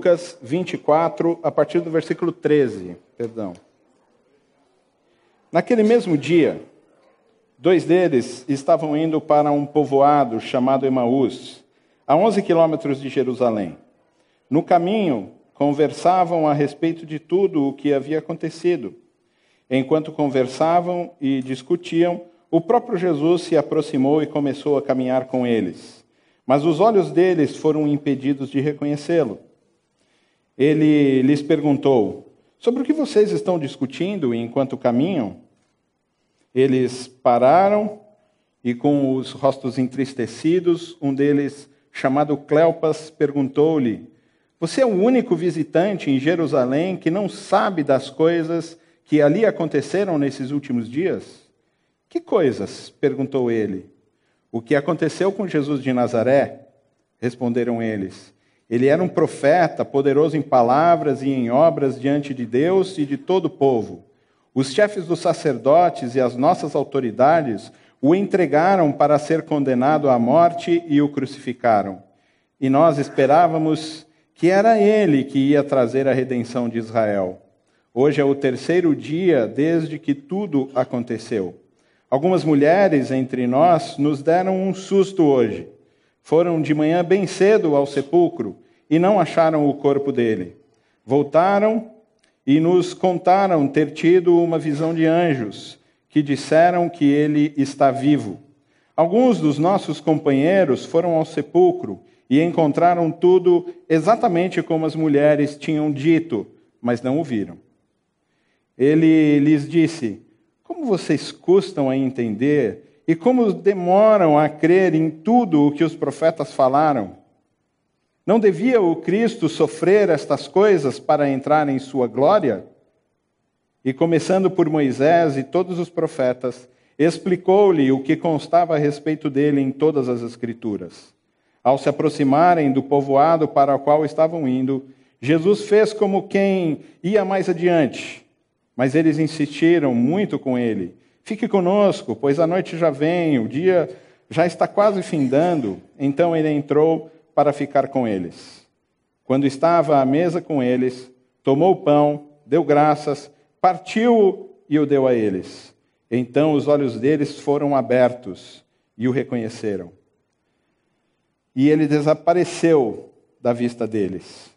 Lucas 24, a partir do versículo 13. Perdão. Naquele mesmo dia, dois deles estavam indo para um povoado chamado Emaús, a 11 quilômetros de Jerusalém. No caminho, conversavam a respeito de tudo o que havia acontecido. Enquanto conversavam e discutiam, o próprio Jesus se aproximou e começou a caminhar com eles. Mas os olhos deles foram impedidos de reconhecê-lo. Ele lhes perguntou: Sobre o que vocês estão discutindo enquanto caminham? Eles pararam e, com os rostos entristecidos, um deles, chamado Cleopas, perguntou-lhe: você é o único visitante em Jerusalém que não sabe das coisas que ali aconteceram nesses últimos dias? Que coisas? perguntou ele. O que aconteceu com Jesus de Nazaré? Responderam eles. Ele era um profeta, poderoso em palavras e em obras diante de Deus e de todo o povo. Os chefes dos sacerdotes e as nossas autoridades o entregaram para ser condenado à morte e o crucificaram. E nós esperávamos que era ele que ia trazer a redenção de Israel. Hoje é o terceiro dia desde que tudo aconteceu. Algumas mulheres entre nós nos deram um susto hoje. Foram de manhã bem cedo ao sepulcro e não acharam o corpo dele. Voltaram e nos contaram ter tido uma visão de anjos que disseram que ele está vivo. Alguns dos nossos companheiros foram ao sepulcro e encontraram tudo exatamente como as mulheres tinham dito, mas não o viram. Ele lhes disse: Como vocês custam a entender e como demoram a crer em tudo o que os profetas falaram? Não devia o Cristo sofrer estas coisas para entrar em sua glória? E começando por Moisés e todos os profetas, explicou-lhe o que constava a respeito dele em todas as Escrituras. Ao se aproximarem do povoado para o qual estavam indo, Jesus fez como quem ia mais adiante, mas eles insistiram muito com ele: Fique conosco, pois a noite já vem, o dia já está quase findando. Então ele entrou para ficar com eles. Quando estava à mesa com eles, tomou o pão, deu graças, partiu e o deu a eles. Então os olhos deles foram abertos e o reconheceram e ele desapareceu da vista deles.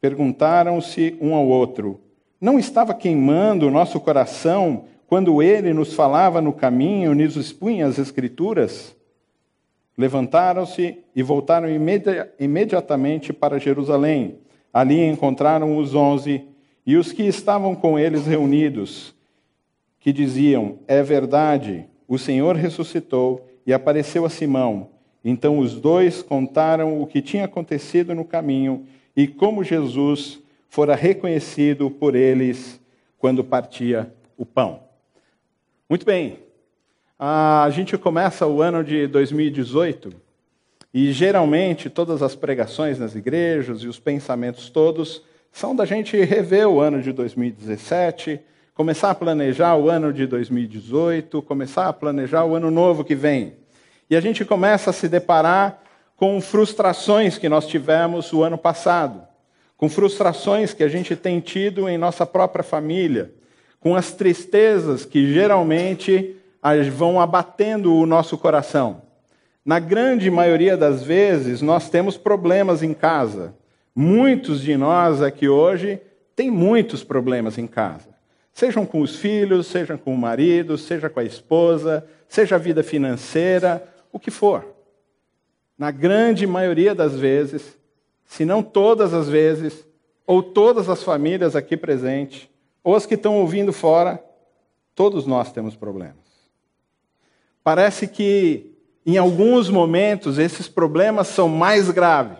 Perguntaram-se um ao outro: Não estava queimando o nosso coração quando ele nos falava no caminho, nos expunha as Escrituras? Levantaram-se e voltaram imedi imediatamente para Jerusalém. Ali encontraram os onze e os que estavam com eles reunidos, que diziam: É verdade, o Senhor ressuscitou e apareceu a Simão. Então os dois contaram o que tinha acontecido no caminho e como Jesus fora reconhecido por eles quando partia o pão. Muito bem, a gente começa o ano de 2018 e geralmente todas as pregações nas igrejas e os pensamentos todos são da gente rever o ano de 2017, começar a planejar o ano de 2018, começar a planejar o ano novo que vem. E a gente começa a se deparar com frustrações que nós tivemos o ano passado, com frustrações que a gente tem tido em nossa própria família, com as tristezas que geralmente vão abatendo o nosso coração. Na grande maioria das vezes, nós temos problemas em casa. Muitos de nós aqui hoje têm muitos problemas em casa. Sejam com os filhos, sejam com o marido, seja com a esposa, seja a vida financeira, o que for. Na grande maioria das vezes, se não todas as vezes, ou todas as famílias aqui presentes, ou as que estão ouvindo fora, todos nós temos problemas. Parece que em alguns momentos esses problemas são mais graves,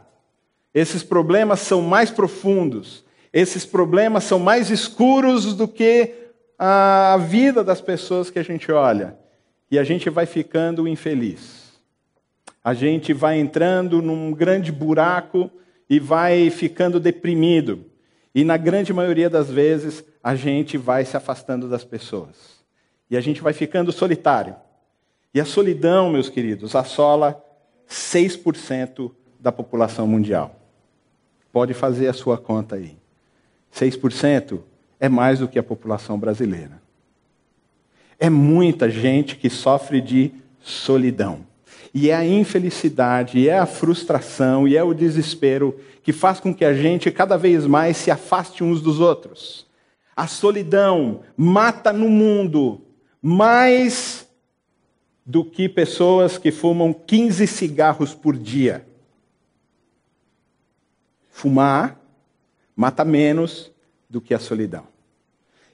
esses problemas são mais profundos, esses problemas são mais escuros do que a vida das pessoas que a gente olha. E a gente vai ficando infeliz a gente vai entrando num grande buraco e vai ficando deprimido. E na grande maioria das vezes, a gente vai se afastando das pessoas. E a gente vai ficando solitário. E a solidão, meus queridos, assola 6% da população mundial. Pode fazer a sua conta aí. 6% é mais do que a população brasileira. É muita gente que sofre de solidão. E é a infelicidade, e é a frustração, e é o desespero que faz com que a gente cada vez mais se afaste uns dos outros. A solidão mata no mundo mais do que pessoas que fumam 15 cigarros por dia. Fumar mata menos do que a solidão.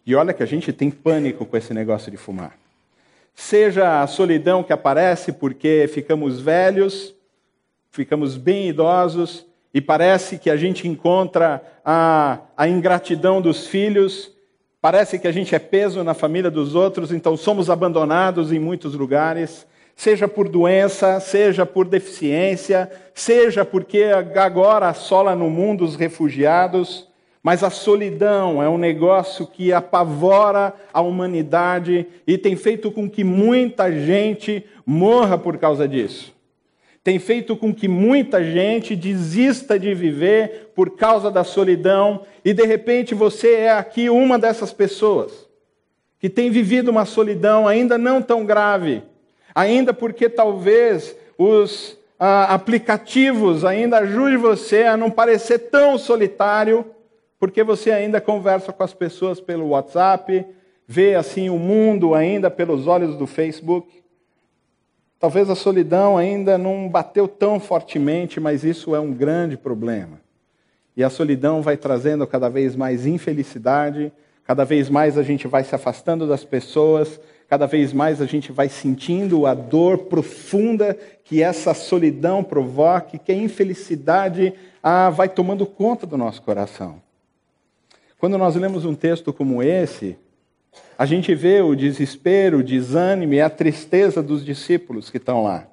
E olha que a gente tem pânico com esse negócio de fumar. Seja a solidão que aparece porque ficamos velhos, ficamos bem idosos, e parece que a gente encontra a, a ingratidão dos filhos, parece que a gente é peso na família dos outros, então somos abandonados em muitos lugares, seja por doença, seja por deficiência, seja porque agora assola no mundo os refugiados. Mas a solidão é um negócio que apavora a humanidade e tem feito com que muita gente morra por causa disso. Tem feito com que muita gente desista de viver por causa da solidão e de repente você é aqui uma dessas pessoas que tem vivido uma solidão ainda não tão grave, ainda porque talvez os ah, aplicativos ainda ajudem você a não parecer tão solitário porque você ainda conversa com as pessoas pelo WhatsApp, vê assim o mundo ainda pelos olhos do Facebook. Talvez a solidão ainda não bateu tão fortemente, mas isso é um grande problema. E a solidão vai trazendo cada vez mais infelicidade, cada vez mais a gente vai se afastando das pessoas, cada vez mais a gente vai sentindo a dor profunda que essa solidão provoca, que a infelicidade ah, vai tomando conta do nosso coração. Quando nós lemos um texto como esse, a gente vê o desespero, o desânimo e a tristeza dos discípulos que estão lá.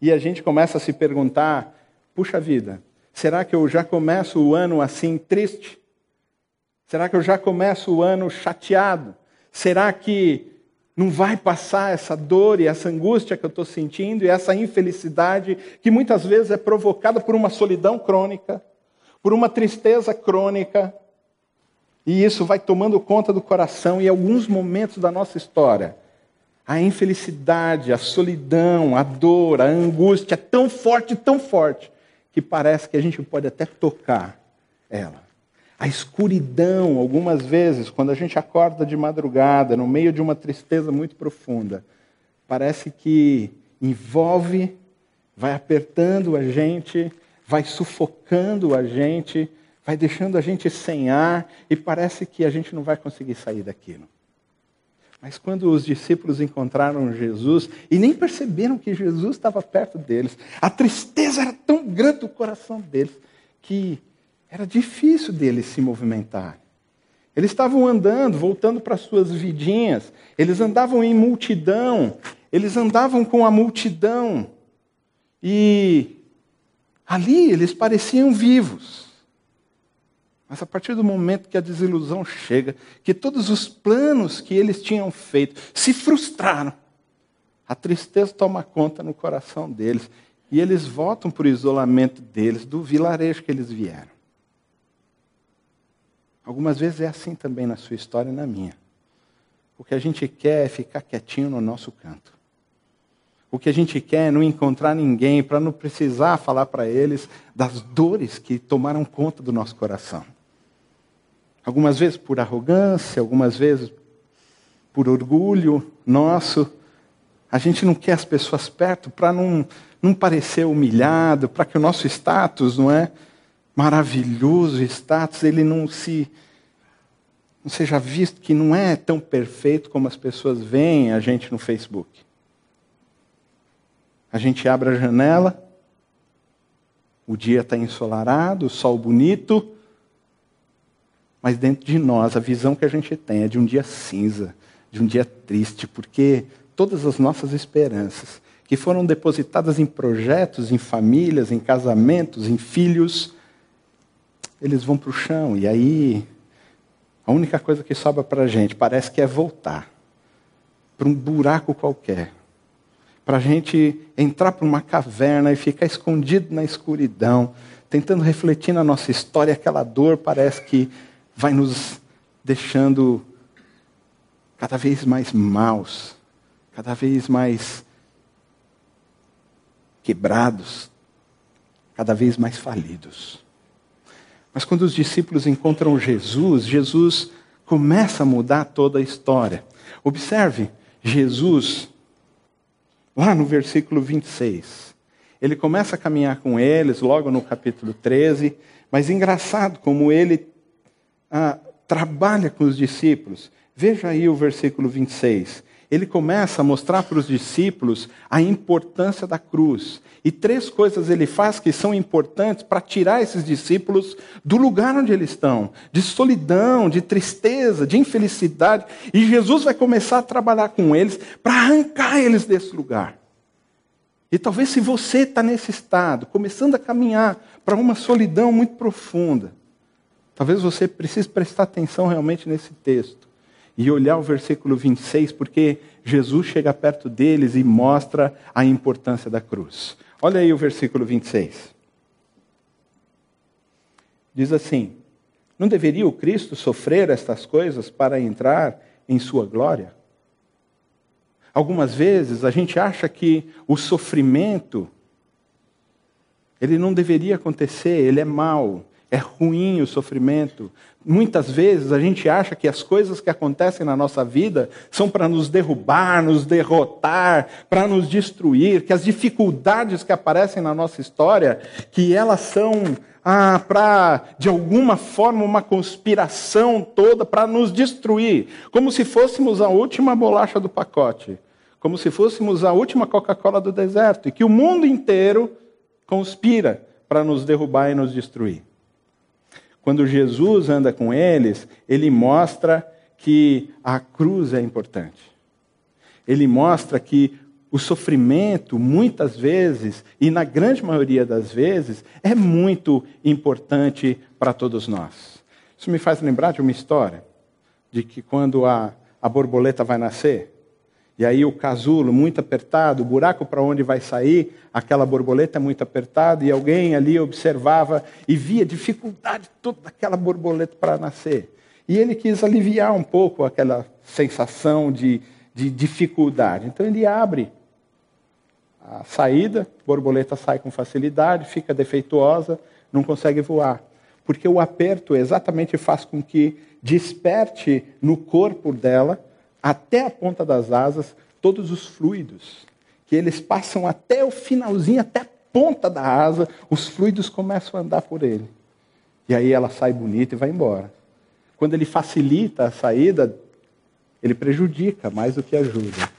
E a gente começa a se perguntar: puxa vida, será que eu já começo o ano assim triste? Será que eu já começo o ano chateado? Será que não vai passar essa dor e essa angústia que eu estou sentindo e essa infelicidade que muitas vezes é provocada por uma solidão crônica, por uma tristeza crônica, e isso vai tomando conta do coração e alguns momentos da nossa história. A infelicidade, a solidão, a dor, a angústia é tão forte, tão forte, que parece que a gente pode até tocar ela. A escuridão, algumas vezes, quando a gente acorda de madrugada, no meio de uma tristeza muito profunda, parece que envolve, vai apertando a gente, vai sufocando a gente, vai deixando a gente sem ar e parece que a gente não vai conseguir sair daquilo. Mas quando os discípulos encontraram Jesus e nem perceberam que Jesus estava perto deles, a tristeza era tão grande no coração deles que era difícil deles se movimentar. Eles estavam andando, voltando para suas vidinhas, eles andavam em multidão, eles andavam com a multidão. E ali eles pareciam vivos. Mas a partir do momento que a desilusão chega, que todos os planos que eles tinham feito se frustraram, a tristeza toma conta no coração deles e eles voltam para o isolamento deles, do vilarejo que eles vieram. Algumas vezes é assim também na sua história e na minha. O que a gente quer é ficar quietinho no nosso canto. O que a gente quer é não encontrar ninguém para não precisar falar para eles das dores que tomaram conta do nosso coração. Algumas vezes por arrogância, algumas vezes por orgulho nosso. A gente não quer as pessoas perto para não, não parecer humilhado, para que o nosso status, não é? Maravilhoso status, ele não se não seja visto que não é tão perfeito como as pessoas veem a gente no Facebook. A gente abre a janela, o dia está ensolarado, o sol bonito, mas dentro de nós, a visão que a gente tem é de um dia cinza, de um dia triste, porque todas as nossas esperanças, que foram depositadas em projetos, em famílias, em casamentos, em filhos, eles vão para o chão. E aí, a única coisa que sobra para a gente parece que é voltar para um buraco qualquer, para a gente entrar para uma caverna e ficar escondido na escuridão, tentando refletir na nossa história, aquela dor parece que vai nos deixando cada vez mais maus, cada vez mais quebrados, cada vez mais falidos. Mas quando os discípulos encontram Jesus, Jesus começa a mudar toda a história. Observe, Jesus, lá no versículo 26, ele começa a caminhar com eles, logo no capítulo 13, mas engraçado como ele ah, trabalha com os discípulos. Veja aí o versículo 26 ele começa a mostrar para os discípulos a importância da cruz. E três coisas ele faz que são importantes para tirar esses discípulos do lugar onde eles estão de solidão, de tristeza, de infelicidade. E Jesus vai começar a trabalhar com eles para arrancar eles desse lugar. E talvez se você está nesse estado, começando a caminhar para uma solidão muito profunda, talvez você precise prestar atenção realmente nesse texto e olhar o versículo 26, porque Jesus chega perto deles e mostra a importância da cruz. Olha aí o versículo 26. Diz assim: Não deveria o Cristo sofrer estas coisas para entrar em sua glória? Algumas vezes a gente acha que o sofrimento ele não deveria acontecer, ele é mau, é ruim o sofrimento. Muitas vezes a gente acha que as coisas que acontecem na nossa vida são para nos derrubar, nos derrotar, para nos destruir, que as dificuldades que aparecem na nossa história, que elas são ah, para, de alguma forma, uma conspiração toda para nos destruir, como se fôssemos a última bolacha do pacote, como se fôssemos a última Coca-Cola do deserto, e que o mundo inteiro conspira para nos derrubar e nos destruir. Quando Jesus anda com eles, ele mostra que a cruz é importante. Ele mostra que o sofrimento, muitas vezes, e na grande maioria das vezes, é muito importante para todos nós. Isso me faz lembrar de uma história, de que quando a, a borboleta vai nascer, e aí o casulo muito apertado, o buraco para onde vai sair, aquela borboleta muito apertada, e alguém ali observava e via dificuldade toda daquela borboleta para nascer. E ele quis aliviar um pouco aquela sensação de, de dificuldade. Então ele abre a saída, a borboleta sai com facilidade, fica defeituosa, não consegue voar. Porque o aperto exatamente faz com que desperte no corpo dela até a ponta das asas todos os fluidos, que eles passam até o finalzinho, até a ponta da asa, os fluidos começam a andar por ele. E aí ela sai bonita e vai embora. Quando ele facilita a saída, ele prejudica mais do que ajuda.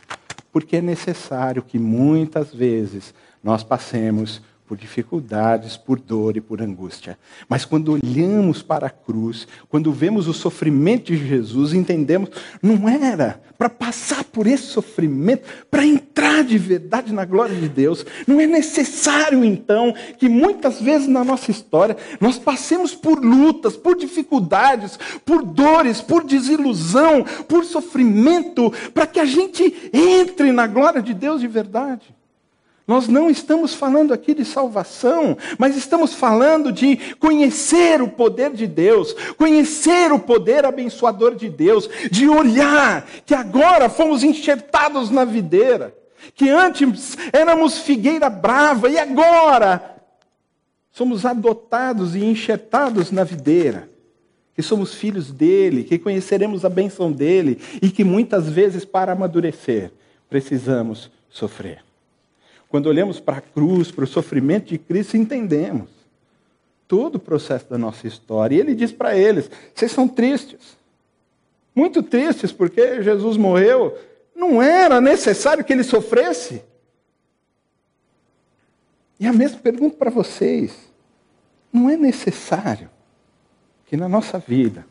Porque é necessário que muitas vezes nós passemos por dificuldades, por dor e por angústia. Mas quando olhamos para a cruz, quando vemos o sofrimento de Jesus, entendemos, não era para passar por esse sofrimento, para entrar de verdade na glória de Deus. Não é necessário, então, que muitas vezes na nossa história nós passemos por lutas, por dificuldades, por dores, por desilusão, por sofrimento, para que a gente entre na glória de Deus de verdade. Nós não estamos falando aqui de salvação, mas estamos falando de conhecer o poder de Deus, conhecer o poder abençoador de Deus, de olhar que agora fomos enxertados na videira, que antes éramos figueira brava e agora somos adotados e enxertados na videira, que somos filhos dele, que conheceremos a benção dele e que muitas vezes para amadurecer precisamos sofrer. Quando olhamos para a cruz, para o sofrimento de Cristo, entendemos todo o processo da nossa história. E ele diz para eles: vocês são tristes. Muito tristes porque Jesus morreu. Não era necessário que ele sofresse. E a mesma pergunta para vocês: não é necessário que na nossa vida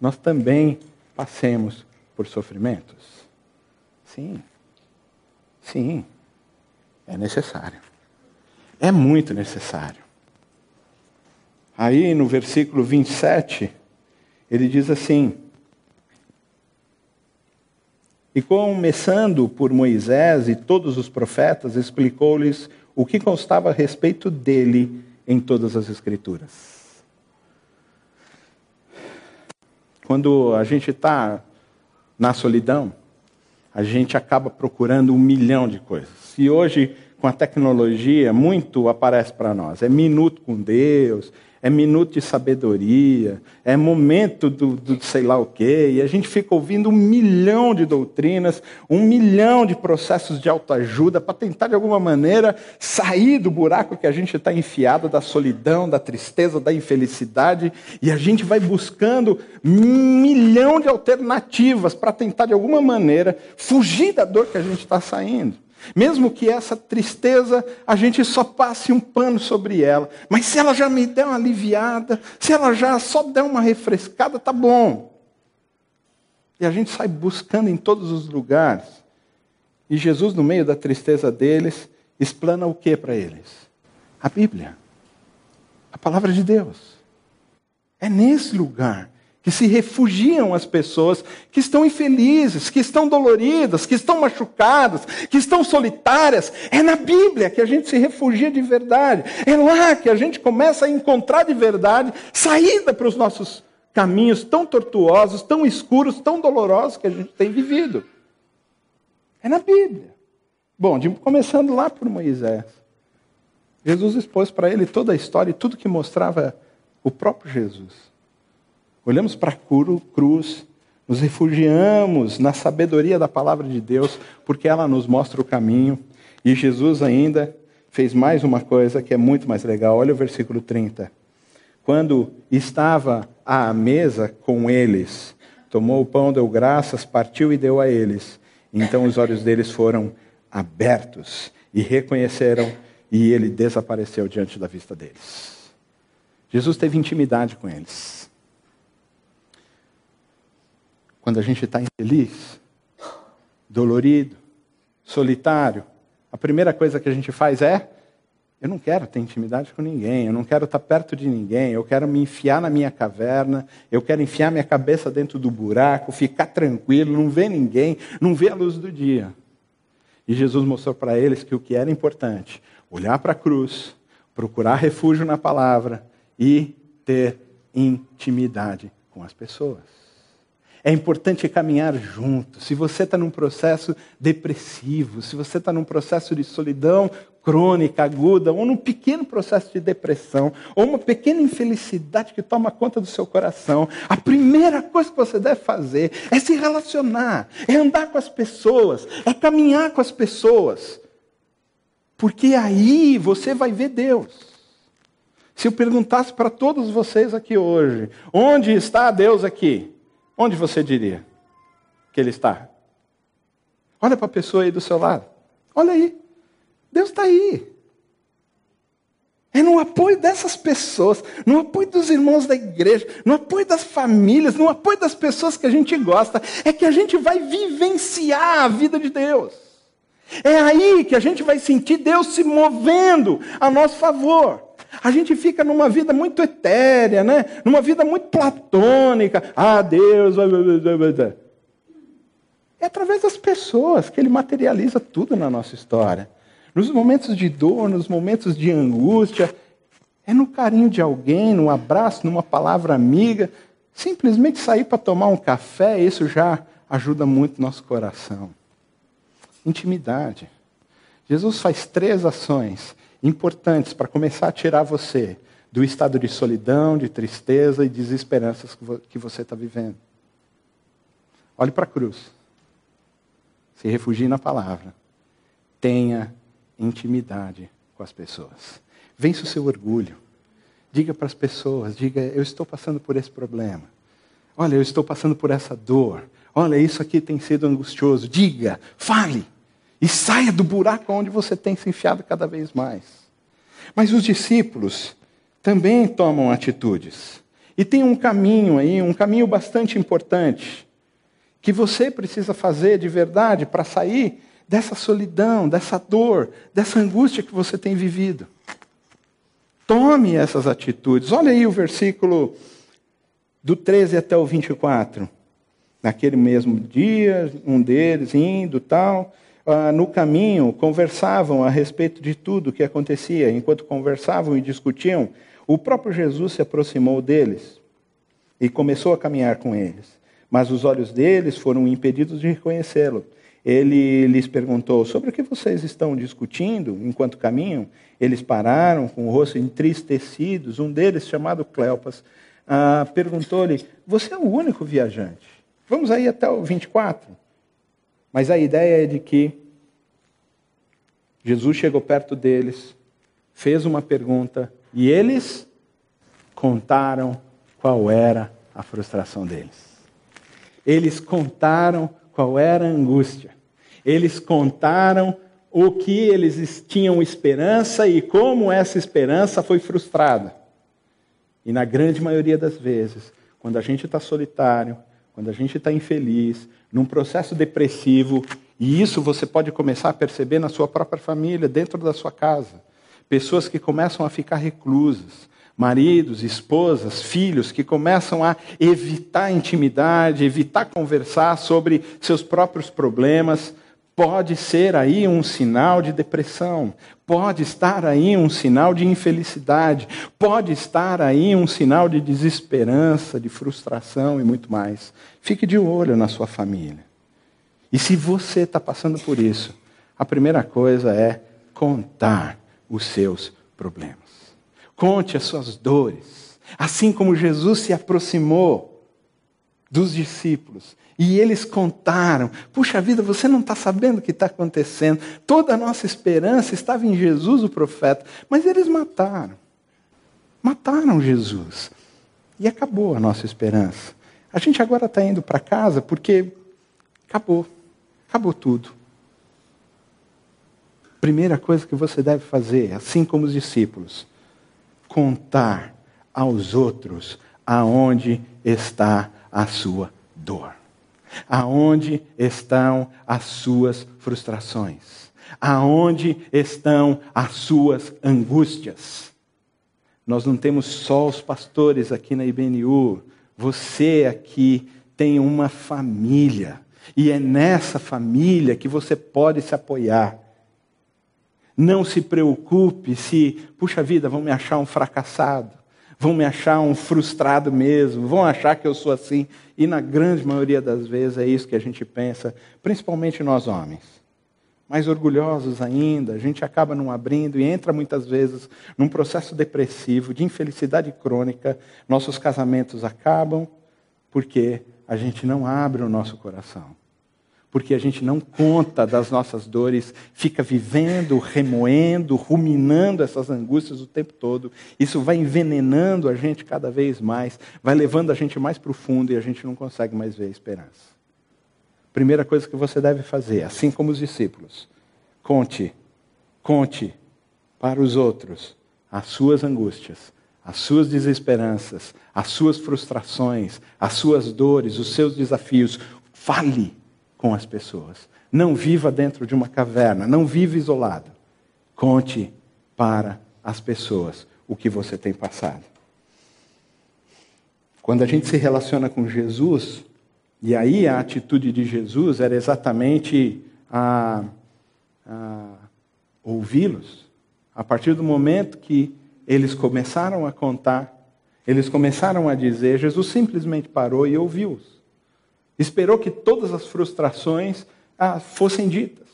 nós também passemos por sofrimentos? Sim. Sim. É necessário. É muito necessário. Aí no versículo 27, ele diz assim: E começando por Moisés e todos os profetas, explicou-lhes o que constava a respeito dele em todas as Escrituras. Quando a gente está na solidão, a gente acaba procurando um milhão de coisas. E hoje, com a tecnologia, muito aparece para nós. É minuto com Deus, é minuto de sabedoria, é momento do, do, sei lá o quê, e a gente fica ouvindo um milhão de doutrinas, um milhão de processos de autoajuda para tentar, de alguma maneira, sair do buraco que a gente está enfiado, da solidão, da tristeza, da infelicidade, e a gente vai buscando um milhão de alternativas para tentar, de alguma maneira, fugir da dor que a gente está saindo. Mesmo que essa tristeza a gente só passe um pano sobre ela, mas se ela já me der uma aliviada, se ela já só der uma refrescada, tá bom. E a gente sai buscando em todos os lugares. E Jesus, no meio da tristeza deles, explana o que para eles? A Bíblia. A palavra de Deus. É nesse lugar que se refugiam as pessoas que estão infelizes, que estão doloridas, que estão machucadas, que estão solitárias. É na Bíblia que a gente se refugia de verdade. É lá que a gente começa a encontrar de verdade saída para os nossos caminhos tão tortuosos, tão escuros, tão dolorosos que a gente tem vivido. É na Bíblia. Bom, começando lá por Moisés. Jesus expôs para ele toda a história e tudo que mostrava o próprio Jesus. Olhamos para a cruz, nos refugiamos na sabedoria da palavra de Deus, porque ela nos mostra o caminho. E Jesus ainda fez mais uma coisa que é muito mais legal. Olha o versículo 30. Quando estava à mesa com eles, tomou o pão, deu graças, partiu e deu a eles. Então os olhos deles foram abertos e reconheceram, e ele desapareceu diante da vista deles. Jesus teve intimidade com eles. Quando a gente está infeliz, dolorido, solitário, a primeira coisa que a gente faz é: eu não quero ter intimidade com ninguém, eu não quero estar perto de ninguém, eu quero me enfiar na minha caverna, eu quero enfiar minha cabeça dentro do buraco, ficar tranquilo, não ver ninguém, não ver a luz do dia. E Jesus mostrou para eles que o que era importante, olhar para a cruz, procurar refúgio na palavra e ter intimidade com as pessoas. É importante caminhar junto. Se você está num processo depressivo, se você está num processo de solidão crônica, aguda, ou num pequeno processo de depressão, ou uma pequena infelicidade que toma conta do seu coração, a primeira coisa que você deve fazer é se relacionar, é andar com as pessoas, é caminhar com as pessoas. Porque aí você vai ver Deus. Se eu perguntasse para todos vocês aqui hoje, onde está Deus aqui? Onde você diria que ele está? Olha para a pessoa aí do seu lado. Olha aí. Deus está aí. É no apoio dessas pessoas, no apoio dos irmãos da igreja, no apoio das famílias, no apoio das pessoas que a gente gosta, é que a gente vai vivenciar a vida de Deus. É aí que a gente vai sentir Deus se movendo a nosso favor. A gente fica numa vida muito etérea, né? numa vida muito platônica. Ah, Deus. É através das pessoas que ele materializa tudo na nossa história. Nos momentos de dor, nos momentos de angústia, é no carinho de alguém, no abraço, numa palavra amiga. Simplesmente sair para tomar um café, isso já ajuda muito nosso coração. Intimidade. Jesus faz três ações importantes para começar a tirar você do estado de solidão, de tristeza e desesperanças que você está vivendo. Olhe para a cruz. Se refugie na palavra. Tenha intimidade com as pessoas. Vença o seu orgulho. Diga para as pessoas, diga, eu estou passando por esse problema. Olha, eu estou passando por essa dor. Olha, isso aqui tem sido angustioso. Diga, fale. E saia do buraco onde você tem se enfiado cada vez mais. Mas os discípulos também tomam atitudes. E tem um caminho aí, um caminho bastante importante, que você precisa fazer de verdade para sair dessa solidão, dessa dor, dessa angústia que você tem vivido. Tome essas atitudes. Olha aí o versículo do 13 até o 24. Naquele mesmo dia, um deles indo tal, ah, no caminho conversavam a respeito de tudo o que acontecia. Enquanto conversavam e discutiam, o próprio Jesus se aproximou deles e começou a caminhar com eles. Mas os olhos deles foram impedidos de reconhecê-lo. Ele lhes perguntou: Sobre o que vocês estão discutindo enquanto caminham? Eles pararam, com o rosto entristecidos. Um deles, chamado Cleopas, ah, perguntou-lhe: Você é o único viajante? Vamos aí até o 24. Mas a ideia é de que Jesus chegou perto deles, fez uma pergunta e eles contaram qual era a frustração deles. Eles contaram qual era a angústia. Eles contaram o que eles tinham esperança e como essa esperança foi frustrada. E na grande maioria das vezes, quando a gente está solitário, quando a gente está infeliz, num processo depressivo, e isso você pode começar a perceber na sua própria família, dentro da sua casa. Pessoas que começam a ficar reclusas, maridos, esposas, filhos que começam a evitar intimidade, evitar conversar sobre seus próprios problemas, pode ser aí um sinal de depressão, pode estar aí um sinal de infelicidade, pode estar aí um sinal de desesperança, de frustração e muito mais. Fique de olho na sua família. E se você está passando por isso, a primeira coisa é contar os seus problemas. Conte as suas dores. Assim como Jesus se aproximou dos discípulos e eles contaram: puxa vida, você não está sabendo o que está acontecendo. Toda a nossa esperança estava em Jesus, o profeta, mas eles mataram. Mataram Jesus. E acabou a nossa esperança. A gente agora está indo para casa porque acabou. Acabou tudo. Primeira coisa que você deve fazer, assim como os discípulos, contar aos outros aonde está a sua dor. Aonde estão as suas frustrações? Aonde estão as suas angústias? Nós não temos só os pastores aqui na IBNU. Você aqui tem uma família. E é nessa família que você pode se apoiar. Não se preocupe se, puxa vida, vão me achar um fracassado vão me achar um frustrado mesmo, vão achar que eu sou assim. E na grande maioria das vezes é isso que a gente pensa, principalmente nós homens. Mais orgulhosos ainda, a gente acaba não abrindo e entra muitas vezes num processo depressivo, de infelicidade crônica. Nossos casamentos acabam porque a gente não abre o nosso coração porque a gente não conta das nossas dores, fica vivendo, remoendo, ruminando essas angústias o tempo todo. Isso vai envenenando a gente cada vez mais, vai levando a gente mais profundo e a gente não consegue mais ver a esperança. Primeira coisa que você deve fazer, assim como os discípulos, conte, conte para os outros as suas angústias, as suas desesperanças, as suas frustrações, as suas dores, os seus desafios. Fale com as pessoas. Não viva dentro de uma caverna, não viva isolado. Conte para as pessoas o que você tem passado. Quando a gente se relaciona com Jesus, e aí a atitude de Jesus era exatamente a, a ouvi-los. A partir do momento que eles começaram a contar, eles começaram a dizer, Jesus simplesmente parou e ouviu-os. Esperou que todas as frustrações ah, fossem ditas.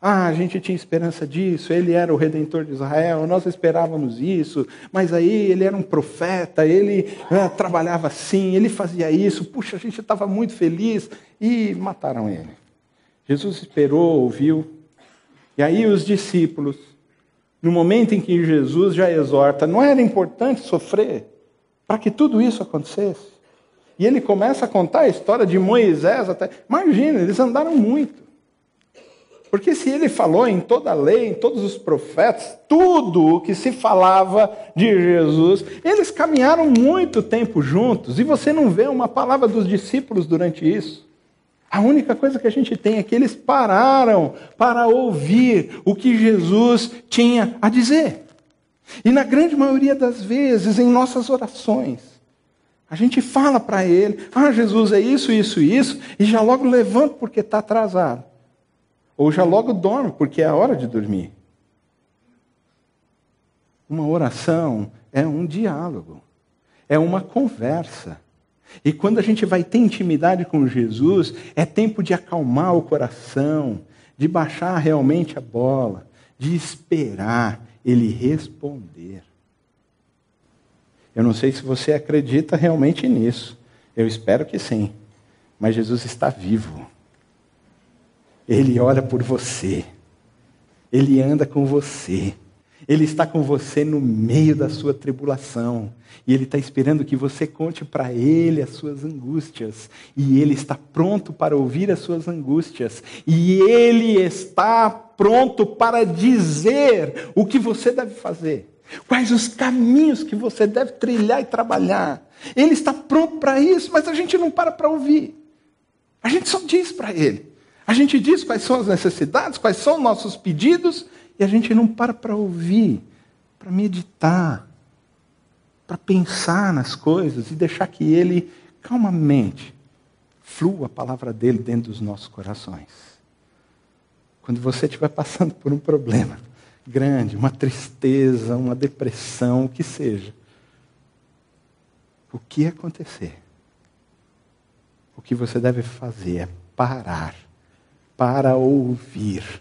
Ah, a gente tinha esperança disso, ele era o redentor de Israel, nós esperávamos isso, mas aí ele era um profeta, ele ah, trabalhava assim, ele fazia isso, puxa, a gente estava muito feliz e mataram ele. Jesus esperou, ouviu, e aí os discípulos, no momento em que Jesus já exorta, não era importante sofrer para que tudo isso acontecesse? E ele começa a contar a história de Moisés até. Imagina, eles andaram muito. Porque se ele falou em toda a lei, em todos os profetas, tudo o que se falava de Jesus, eles caminharam muito tempo juntos, e você não vê uma palavra dos discípulos durante isso. A única coisa que a gente tem é que eles pararam para ouvir o que Jesus tinha a dizer. E na grande maioria das vezes, em nossas orações, A gente fala para ele: Ah, Jesus é isso, isso, isso, e já logo levanta porque está atrasado. Ou já logo dorme porque é a hora de dormir. Uma oração é um diálogo, é uma conversa. E quando a gente vai ter intimidade com Jesus, é tempo de acalmar o coração, de baixar realmente a bola, de esperar ele responder. Eu não sei se você acredita realmente nisso. Eu espero que sim. Mas Jesus está vivo. Ele olha por você. Ele anda com você. Ele está com você no meio da sua tribulação. E Ele está esperando que você conte para Ele as suas angústias. E Ele está pronto para ouvir as suas angústias. E Ele está pronto para dizer o que você deve fazer. Quais os caminhos que você deve trilhar e trabalhar. Ele está pronto para isso, mas a gente não para para ouvir. A gente só diz para Ele. A gente diz quais são as necessidades, quais são os nossos pedidos, e a gente não para para ouvir, para meditar, para pensar nas coisas e deixar que Ele, calmamente, flua a palavra dele dentro dos nossos corações. Quando você estiver passando por um problema grande, uma tristeza, uma depressão, o que seja, o que acontecer? O que você deve fazer é parar para ouvir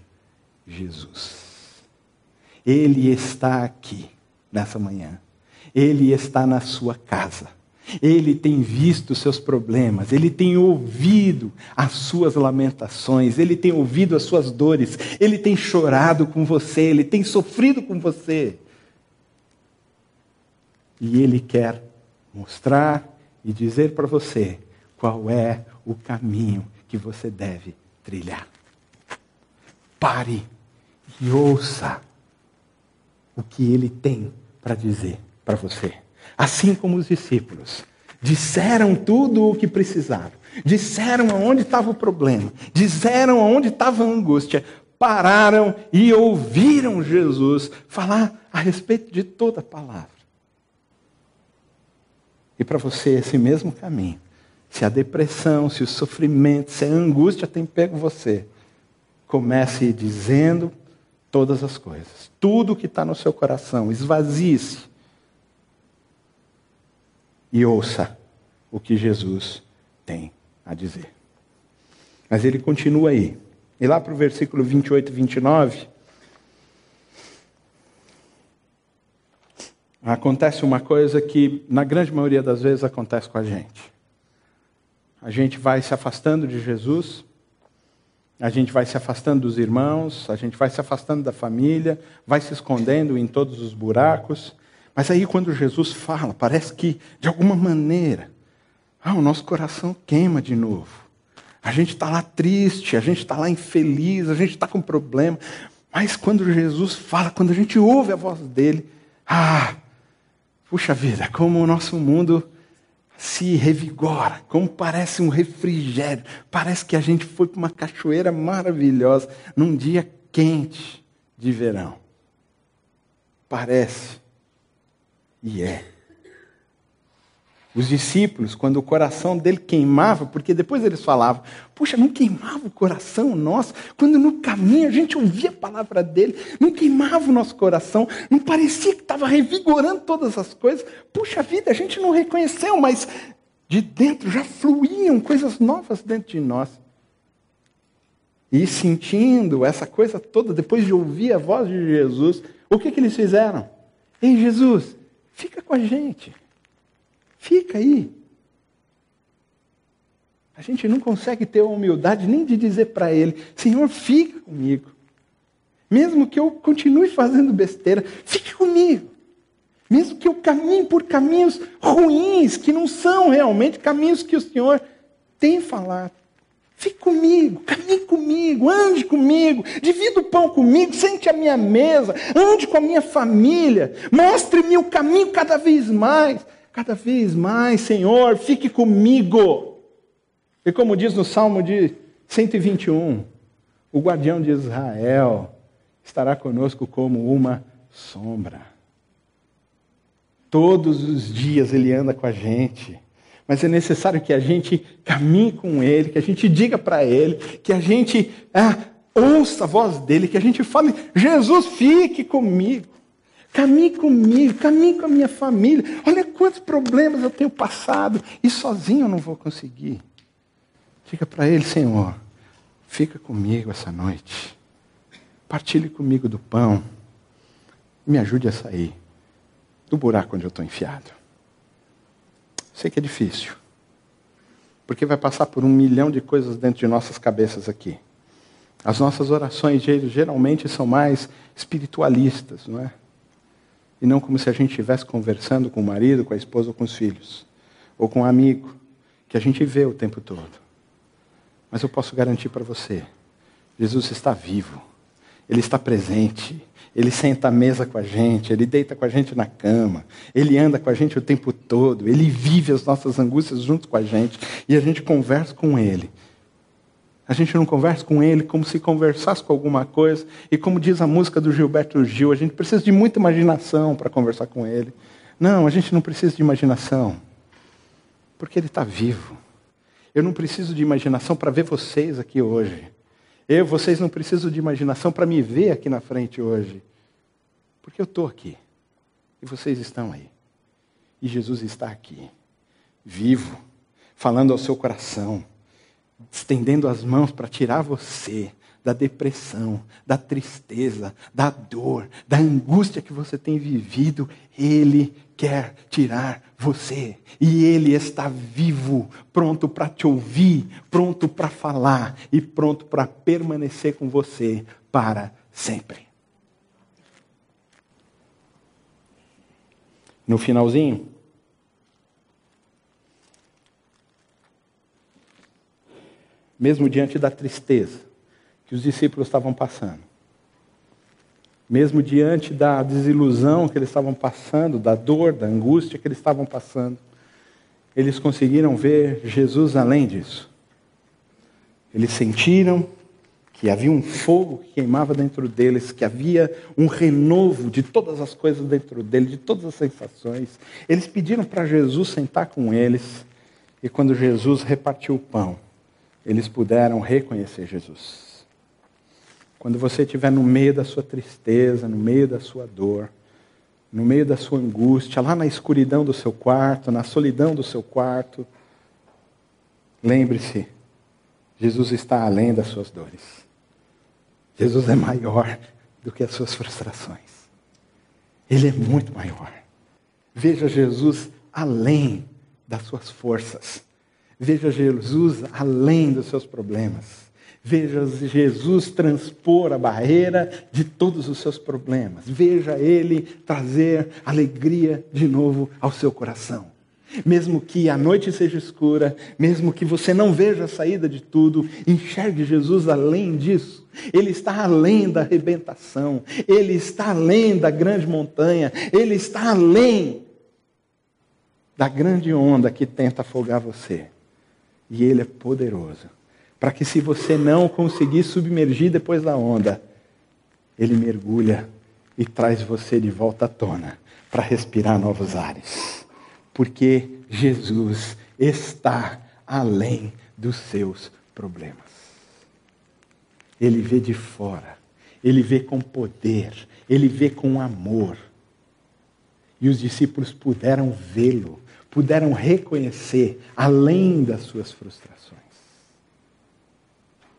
Jesus. Ele está aqui nessa manhã. Ele está na sua casa. Ele tem visto os seus problemas, ele tem ouvido as suas lamentações, ele tem ouvido as suas dores, ele tem chorado com você, ele tem sofrido com você. E ele quer mostrar e dizer para você qual é o caminho que você deve trilhar. Pare e ouça o que ele tem para dizer para você. Assim como os discípulos disseram tudo o que precisaram, disseram aonde estava o problema, disseram aonde estava a angústia, pararam e ouviram Jesus falar a respeito de toda a palavra. E para você, esse mesmo caminho, se a depressão, se o sofrimento, se a angústia tem pego você, comece dizendo todas as coisas. Tudo que está no seu coração, esvazie-se. E ouça o que Jesus tem a dizer. Mas ele continua aí. E lá para o versículo 28 e 29, acontece uma coisa que, na grande maioria das vezes, acontece com a gente. A gente vai se afastando de Jesus, a gente vai se afastando dos irmãos, a gente vai se afastando da família, vai se escondendo em todos os buracos. Mas aí, quando Jesus fala, parece que, de alguma maneira, ah, o nosso coração queima de novo. A gente está lá triste, a gente está lá infeliz, a gente está com problema. Mas quando Jesus fala, quando a gente ouve a voz dele, ah, puxa vida, como o nosso mundo se revigora, como parece um refrigério. Parece que a gente foi para uma cachoeira maravilhosa num dia quente de verão. Parece. E é. Os discípulos, quando o coração dele queimava, porque depois eles falavam, puxa, não queimava o coração nosso, quando no caminho a gente ouvia a palavra dele, não queimava o nosso coração, não parecia que estava revigorando todas as coisas. Puxa vida, a gente não reconheceu, mas de dentro já fluíam coisas novas dentro de nós. E sentindo essa coisa toda, depois de ouvir a voz de Jesus, o que, que eles fizeram? Ei, Jesus, fica com a gente. Fica aí. A gente não consegue ter a humildade nem de dizer para ele: Senhor, fica comigo. Mesmo que eu continue fazendo besteira, fique comigo. Mesmo que eu caminhe por caminhos ruins, que não são realmente caminhos que o Senhor tem falado. Fique comigo, caminhe comigo, ande comigo, divida o pão comigo, sente a minha mesa, ande com a minha família, mostre-me o caminho cada vez mais cada vez mais, Senhor, fique comigo. E como diz no Salmo de 121, o guardião de Israel estará conosco como uma sombra. Todos os dias ele anda com a gente. Mas é necessário que a gente caminhe com Ele, que a gente diga para Ele, que a gente ah, ouça a voz dele, que a gente fale: Jesus, fique comigo, caminhe comigo, caminhe com a minha família. Olha quantos problemas eu tenho passado e sozinho eu não vou conseguir. Diga para Ele: Senhor, fica comigo essa noite, partilhe comigo do pão, me ajude a sair do buraco onde eu estou enfiado. Sei que é difícil, porque vai passar por um milhão de coisas dentro de nossas cabeças aqui. As nossas orações geralmente são mais espiritualistas, não é? E não como se a gente estivesse conversando com o marido, com a esposa ou com os filhos, ou com um amigo, que a gente vê o tempo todo. Mas eu posso garantir para você: Jesus está vivo, Ele está presente, Ele senta à mesa com a gente, Ele deita com a gente na cama, Ele anda com a gente o tempo todo, Ele vive as nossas angústias junto com a gente e a gente conversa com Ele. A gente não conversa com Ele como se conversasse com alguma coisa, e como diz a música do Gilberto Gil, a gente precisa de muita imaginação para conversar com Ele. Não, a gente não precisa de imaginação, porque Ele está vivo. Eu não preciso de imaginação para ver vocês aqui hoje. Eu, vocês não precisam de imaginação para me ver aqui na frente hoje. Porque eu estou aqui. E vocês estão aí. E Jesus está aqui, vivo, falando ao seu coração, estendendo as mãos para tirar você da depressão, da tristeza, da dor, da angústia que você tem vivido. Ele quer tirar você. E Ele está vivo, pronto para te ouvir, pronto para falar e pronto para permanecer com você para sempre. No finalzinho, mesmo diante da tristeza que os discípulos estavam passando, mesmo diante da desilusão que eles estavam passando, da dor, da angústia que eles estavam passando, eles conseguiram ver Jesus além disso. Eles sentiram que havia um fogo que queimava dentro deles, que havia um renovo de todas as coisas dentro deles, de todas as sensações. Eles pediram para Jesus sentar com eles, e quando Jesus repartiu o pão, eles puderam reconhecer Jesus. Quando você estiver no meio da sua tristeza, no meio da sua dor, no meio da sua angústia, lá na escuridão do seu quarto, na solidão do seu quarto, lembre-se, Jesus está além das suas dores. Jesus é maior do que as suas frustrações. Ele é muito maior. Veja Jesus além das suas forças. Veja Jesus além dos seus problemas. Veja Jesus transpor a barreira de todos os seus problemas. Veja Ele trazer alegria de novo ao seu coração. Mesmo que a noite seja escura, mesmo que você não veja a saída de tudo, enxergue Jesus além disso. Ele está além da arrebentação, ele está além da grande montanha, ele está além da grande onda que tenta afogar você. E ele é poderoso para que se você não conseguir submergir depois da onda, ele mergulha e traz você de volta à tona para respirar novos ares. Porque Jesus está além dos seus problemas. Ele vê de fora, ele vê com poder, ele vê com amor. E os discípulos puderam vê-lo, puderam reconhecer além das suas frustrações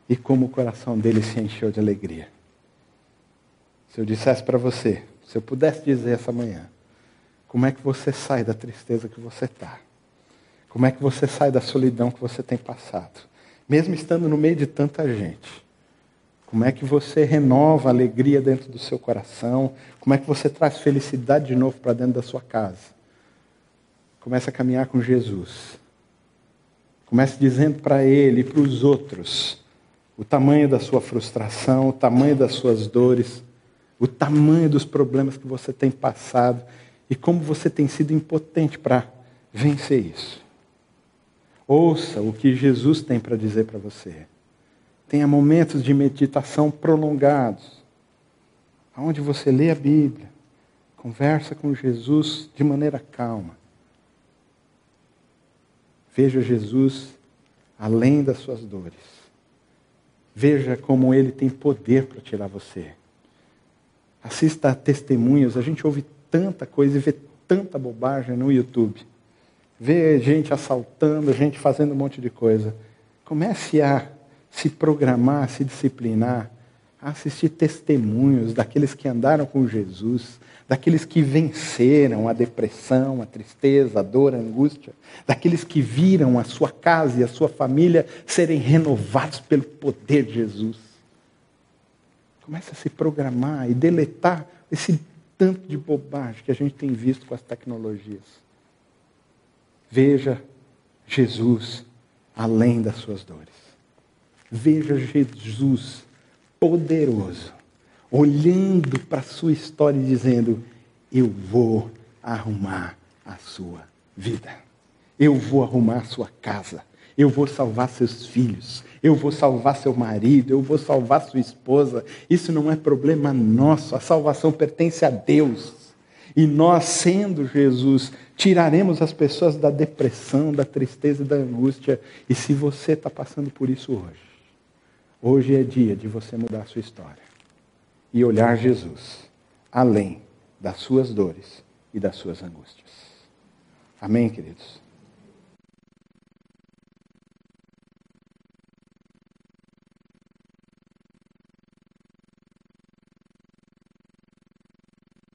e como o coração dele se encheu de alegria. Se eu dissesse para você, se eu pudesse dizer essa manhã, como é que você sai da tristeza que você está? Como é que você sai da solidão que você tem passado? Mesmo estando no meio de tanta gente. Como é que você renova a alegria dentro do seu coração? Como é que você traz felicidade de novo para dentro da sua casa? Comece a caminhar com Jesus. Comece dizendo para Ele e para os outros o tamanho da sua frustração, o tamanho das suas dores, o tamanho dos problemas que você tem passado e como você tem sido impotente para vencer isso. Ouça o que Jesus tem para dizer para você. Tenha momentos de meditação prolongados, onde você lê a Bíblia, conversa com Jesus de maneira calma. Veja Jesus além das suas dores. Veja como ele tem poder para tirar você. Assista a testemunhos. A gente ouve tanta coisa e vê tanta bobagem no YouTube. Vê gente assaltando, gente fazendo um monte de coisa. Comece a se programar, se disciplinar, a assistir testemunhos daqueles que andaram com Jesus, daqueles que venceram a depressão, a tristeza, a dor, a angústia, daqueles que viram a sua casa e a sua família serem renovados pelo poder de Jesus. Comece a se programar e deletar esse tanto de bobagem que a gente tem visto com as tecnologias. Veja Jesus além das suas dores. Veja Jesus poderoso olhando para a sua história e dizendo: Eu vou arrumar a sua vida. Eu vou arrumar a sua casa. Eu vou salvar seus filhos. Eu vou salvar seu marido. Eu vou salvar sua esposa. Isso não é problema nosso. A salvação pertence a Deus. E nós, sendo Jesus, tiraremos as pessoas da depressão, da tristeza e da angústia. E se você está passando por isso hoje, hoje é dia de você mudar sua história e olhar Jesus além das suas dores e das suas angústias. Amém, queridos?